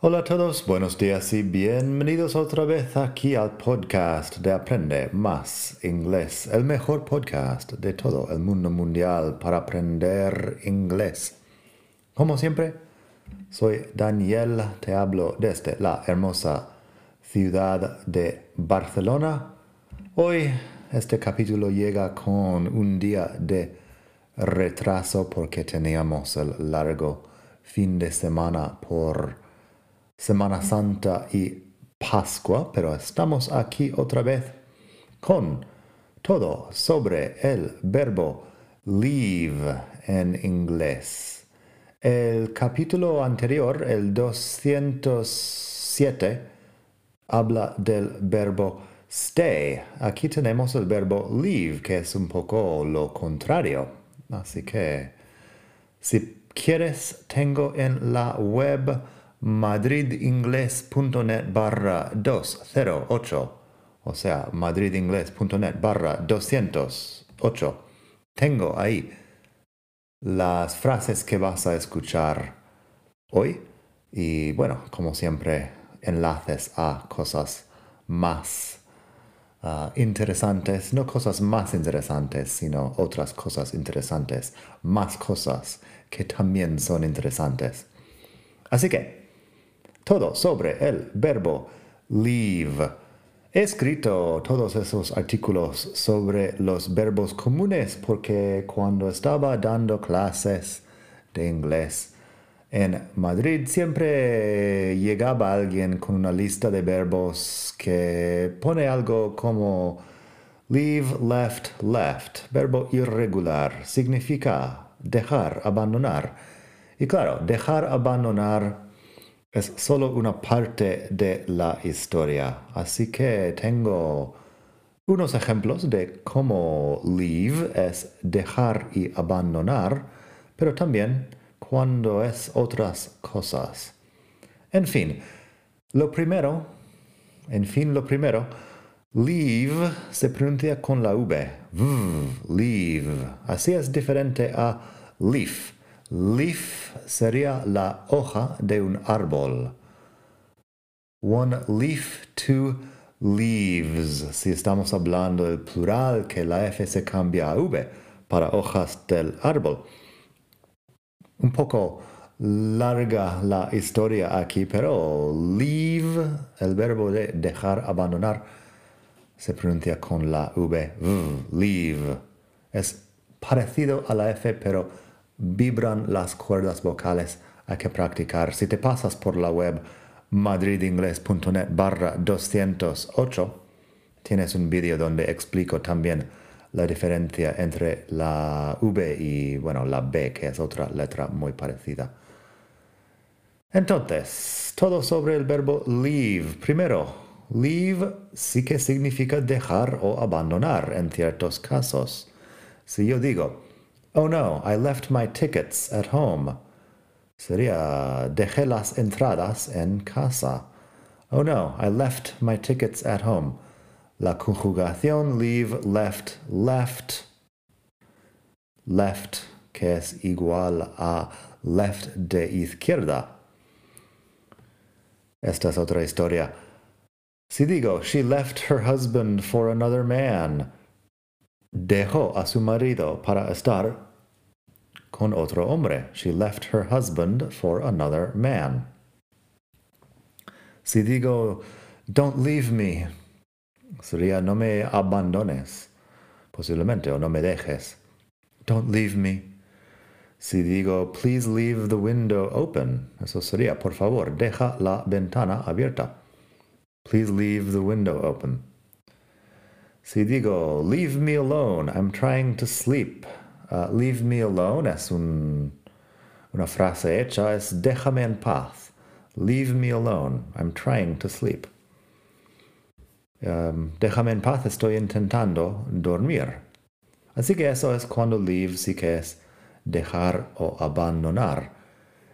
Hola a todos, buenos días y bienvenidos otra vez aquí al podcast de Aprende Más Inglés, el mejor podcast de todo el mundo mundial para aprender inglés. Como siempre, soy Daniel, te hablo desde la hermosa ciudad de Barcelona. Hoy este capítulo llega con un día de retraso porque teníamos el largo fin de semana por Semana Santa y Pascua, pero estamos aquí otra vez con todo sobre el verbo leave en inglés. El capítulo anterior, el 207, habla del verbo stay. Aquí tenemos el verbo leave, que es un poco lo contrario. Así que, si quieres, tengo en la web madridingles.net barra 208, o sea, madridingles.net barra 208. Tengo ahí las frases que vas a escuchar hoy y bueno, como siempre, enlaces a cosas más ah, interesantes, no cosas más interesantes, sino otras cosas interesantes, más cosas que también son interesantes. Así que, todo sobre el verbo leave. He escrito todos esos artículos sobre los verbos comunes porque cuando estaba dando clases de inglés en Madrid siempre llegaba alguien con una lista de verbos que pone algo como leave, left, left, verbo irregular, significa dejar, abandonar. Y claro, dejar, abandonar es solo una parte de la historia. Así que tengo unos ejemplos de cómo leave es dejar y abandonar, pero también cuando es otras cosas. En fin, lo primero, en fin, lo primero, leave se pronuncia con la V. leave. Así es diferente a leaf. Leaf sería la hoja de un árbol. One leaf, two leaves. Si estamos hablando del plural, que la F se cambia a V para hojas del árbol. Un poco larga la historia aquí, pero leave, el verbo de dejar, abandonar, se pronuncia con la V. leave. Es parecido a la F, pero vibran las cuerdas vocales, hay que practicar. Si te pasas por la web madridingles.net barra 208, tienes un vídeo donde explico también la diferencia entre la V y, bueno, la B, que es otra letra muy parecida. Entonces, todo sobre el verbo leave. Primero, leave sí que significa dejar o abandonar en ciertos casos. Si yo digo, Oh no, I left my tickets at home. Sería dejé las entradas en casa. Oh no, I left my tickets at home. La conjugación leave, left, left. Left, que es igual a left de izquierda. Esta es otra historia. Si digo, she left her husband for another man. Dejó a su marido para estar con otro hombre. She left her husband for another man. Si digo, don't leave me, sería no me abandones, posiblemente, o no me dejes. Don't leave me. Si digo, please leave the window open, eso sería, por favor, deja la ventana abierta. Please leave the window open. Si digo, leave me alone, I'm trying to sleep, Uh, leave me alone es un, una frase hecha, es déjame en paz. Leave me alone. I'm trying to sleep. Um, déjame en paz, estoy intentando dormir. Así que eso es cuando leave sí que es dejar o abandonar.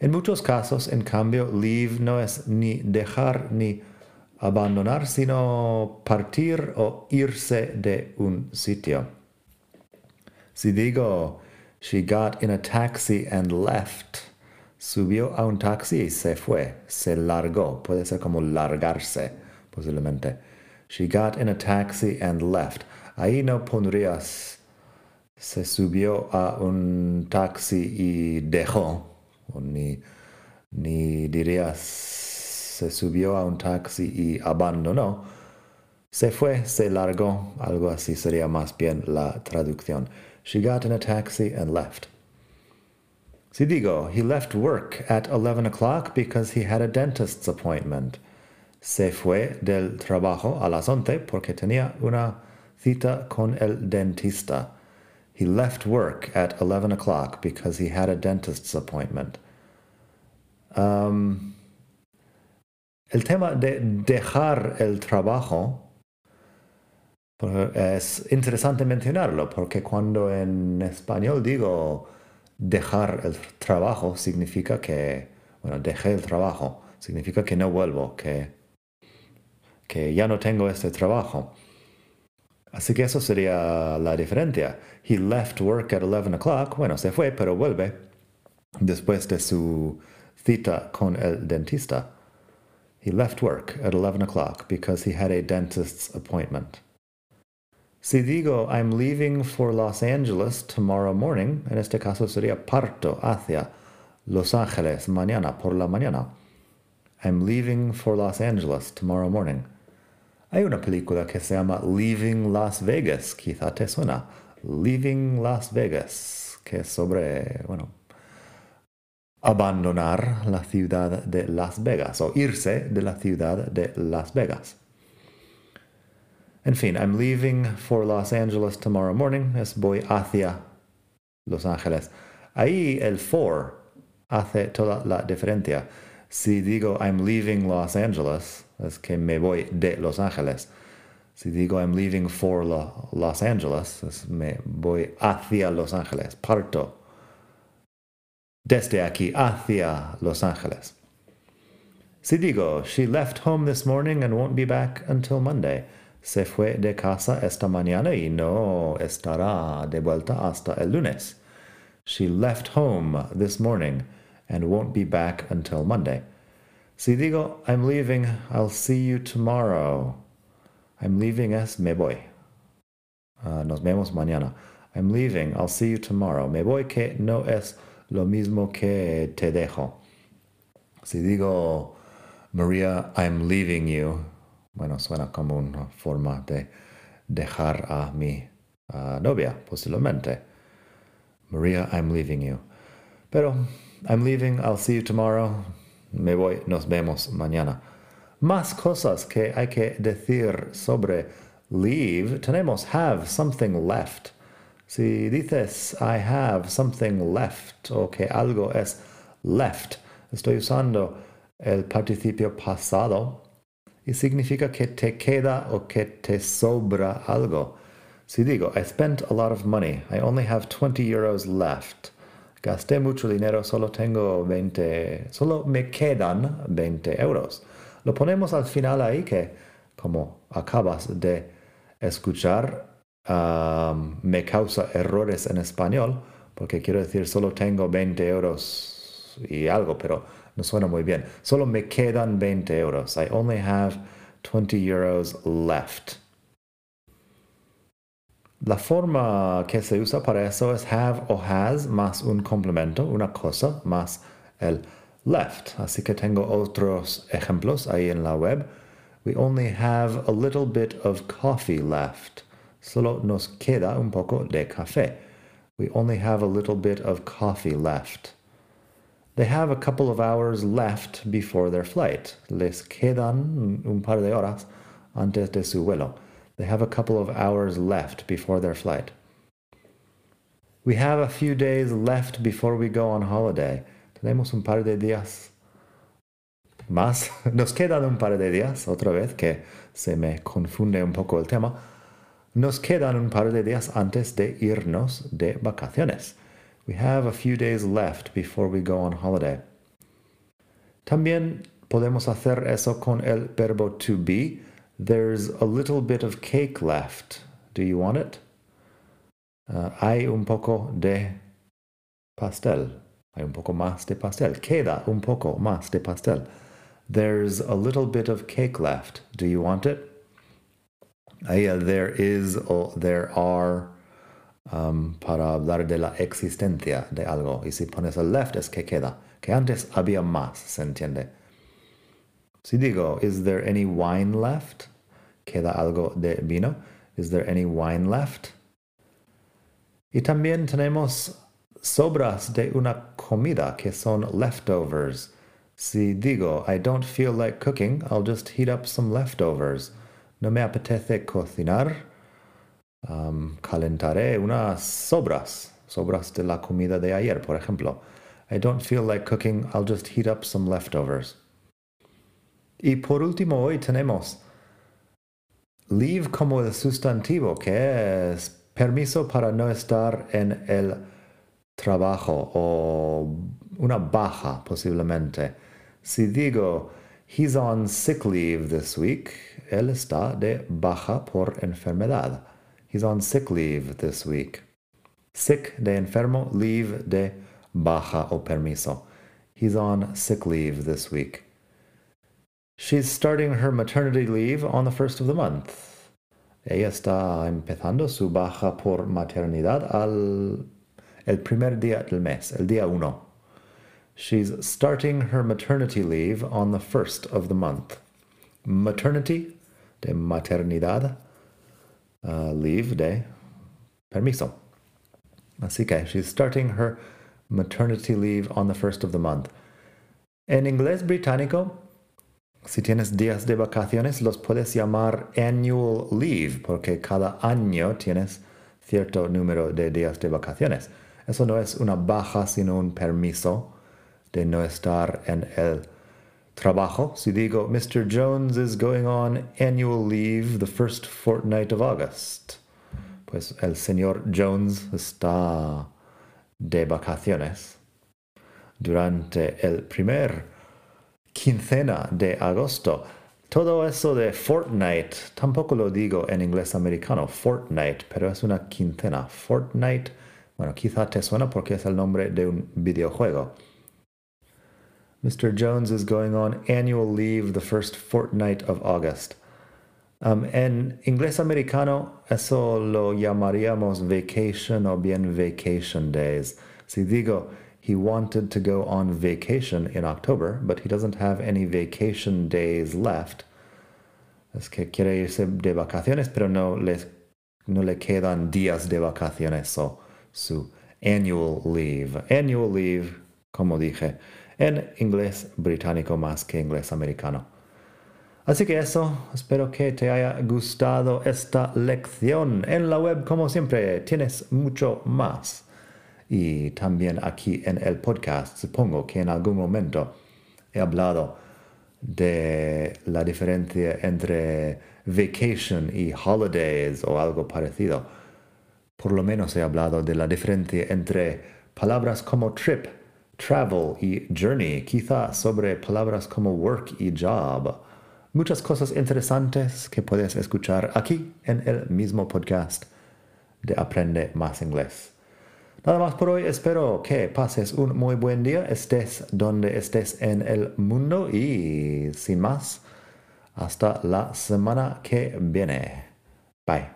En muchos casos, en cambio, leave no es ni dejar ni abandonar, sino partir o irse de un sitio. Si digo, she got in a taxi and left, subió a un taxi y se fue, se largó, puede ser como largarse, posiblemente. She got in a taxi and left. Ahí no pondrías se subió a un taxi y dejó, ni, ni dirías se subió a un taxi y abandonó. Se fue, se largó, algo así sería más bien la traducción. She got in a taxi and left. Si digo, he left work at 11 o'clock because he had a dentist's appointment. Se fue del trabajo a las 11 porque tenía una cita con el dentista. He left work at 11 o'clock because he had a dentist's appointment. Um, el tema de dejar el trabajo es interesante mencionarlo porque cuando en español digo dejar el trabajo significa que, bueno, dejé el trabajo, significa que no vuelvo, que, que ya no tengo este trabajo. Así que eso sería la diferencia. He left work at 11 o'clock, bueno, se fue, pero vuelve después de su cita con el dentista. He left work at 11 o'clock because he had a dentist's appointment. Si digo I'm leaving for Los Angeles tomorrow morning, en este caso sería parto hacia Los Ángeles mañana por la mañana. I'm leaving for Los Angeles tomorrow morning. Hay una película que se llama Leaving Las Vegas, quizá te suena. Leaving Las Vegas, que es sobre, bueno, abandonar la ciudad de Las Vegas o irse de la ciudad de Las Vegas. En fin, I'm leaving for Los Angeles tomorrow morning. Es voy hacia Los Ángeles. Ahí el for hace toda la diferencia. Si digo I'm leaving Los Angeles, es que me voy de Los Ángeles. Si digo I'm leaving for Los Angeles, es me voy hacia Los Ángeles. Parto desde aquí hacia Los Ángeles. Si digo, she left home this morning and won't be back until Monday. Se fue de casa esta mañana y no estará de vuelta hasta el lunes. She left home this morning and won't be back until Monday. Si digo, I'm leaving, I'll see you tomorrow. I'm leaving es me voy. Uh, nos vemos mañana. I'm leaving, I'll see you tomorrow. Me voy que no es lo mismo que te dejo. Si digo, Maria, I'm leaving you, bueno, suena como una forma de dejar a mi novia, posiblemente. Maria, I'm leaving you. Pero, I'm leaving, I'll see you tomorrow. Me voy, nos vemos mañana. Más cosas que hay que decir sobre leave. Tenemos have something left. Si dices I have something left o que algo es left, estoy usando el participio pasado y significa que te queda o que te sobra algo. Si digo I spent a lot of money, I only have 20 euros left. Gasté mucho dinero, solo tengo 20, solo me quedan 20 euros. Lo ponemos al final ahí que, como acabas de escuchar, me causa errores en español, porque quiero decir solo tengo 20 euros y algo, pero no suena muy bien. Solo me quedan 20 euros. I only have 20 euros left. La forma que se usa para eso es have o has más un complemento, una cosa, más el left. Así que tengo otros ejemplos ahí en la web. We only have a little bit of coffee left. Solo nos queda un poco de café. We only have a little bit of coffee left. They have a couple of hours left before their flight. Les quedan un par de horas antes de su vuelo. They have a couple of hours left before their flight. We have a few days left before we go on holiday. Tenemos un par de días más. Nos quedan un par de días, otra vez que se me confunde un poco el tema. Nos quedan un par de días antes de irnos de vacaciones. We have a few days left before we go on holiday. También podemos hacer eso con el verbo to be. There's a little bit of cake left. Do you want it? Uh, hay un poco de pastel. Hay un poco más de pastel. Queda un poco más de pastel. There's a little bit of cake left. Do you want it? Ahí there is o there are um, para hablar de la existencia de algo. Y si pones el left es que queda. Que antes había más, ¿se entiende? Si digo, is there any wine left? ¿Queda algo de vino? Is there any wine left? Y también tenemos sobras de una comida que son leftovers. Si digo, I don't feel like cooking, I'll just heat up some leftovers. No me apetece cocinar, um, calentaré unas sobras, sobras de la comida de ayer, por ejemplo. I don't feel like cooking, I'll just heat up some leftovers. Y por último, hoy tenemos leave como el sustantivo, que es permiso para no estar en el trabajo o una baja posiblemente. Si digo, he's on sick leave this week, él está de baja por enfermedad. He's on sick leave this week. Sick de enfermo, leave de baja o permiso. He's on sick leave this week. She's starting her maternity leave on the first of the month. Ella está empezando su baja por maternidad al el primer día del mes, el día uno. She's starting her maternity leave on the first of the month. Maternity, de maternidad, uh, leave de permiso. Así que she's starting her maternity leave on the first of the month. En inglés británico, si tienes días de vacaciones, los puedes llamar annual leave, porque cada año tienes cierto número de días de vacaciones. Eso no es una baja, sino un permiso de no estar en el trabajo. Si digo, Mr. Jones is going on annual leave the first fortnight of August. Pues el señor Jones está de vacaciones durante el primer quincena de agosto. Todo eso de fortnight, tampoco lo digo en inglés americano, fortnight, pero es una quincena. Fortnight bueno, quizá te suena porque es el nombre de un videojuego. Mr. Jones is going on annual leave the first fortnight of August. Um, en inglés americano, eso lo llamaríamos vacation o bien vacation days. Si digo, he wanted to go on vacation in October, but he doesn't have any vacation days left. Es que quiere irse de vacaciones, pero no, les, no le quedan días de vacaciones. So, su annual leave. Annual leave, como dije, en inglés británico más que inglés americano. Así que eso, espero que te haya gustado esta lección. En la web, como siempre, tienes mucho más. Y también aquí en el podcast, supongo que en algún momento he hablado de la diferencia entre vacation y holidays o algo parecido. Por lo menos he hablado de la diferencia entre palabras como trip, travel y journey, quizá sobre palabras como work y job. Muchas cosas interesantes que puedes escuchar aquí en el mismo podcast de Aprende Más Inglés. Nada más por hoy, espero que pases un muy buen día, estés donde estés en el mundo y sin más, hasta la semana que viene. Bye.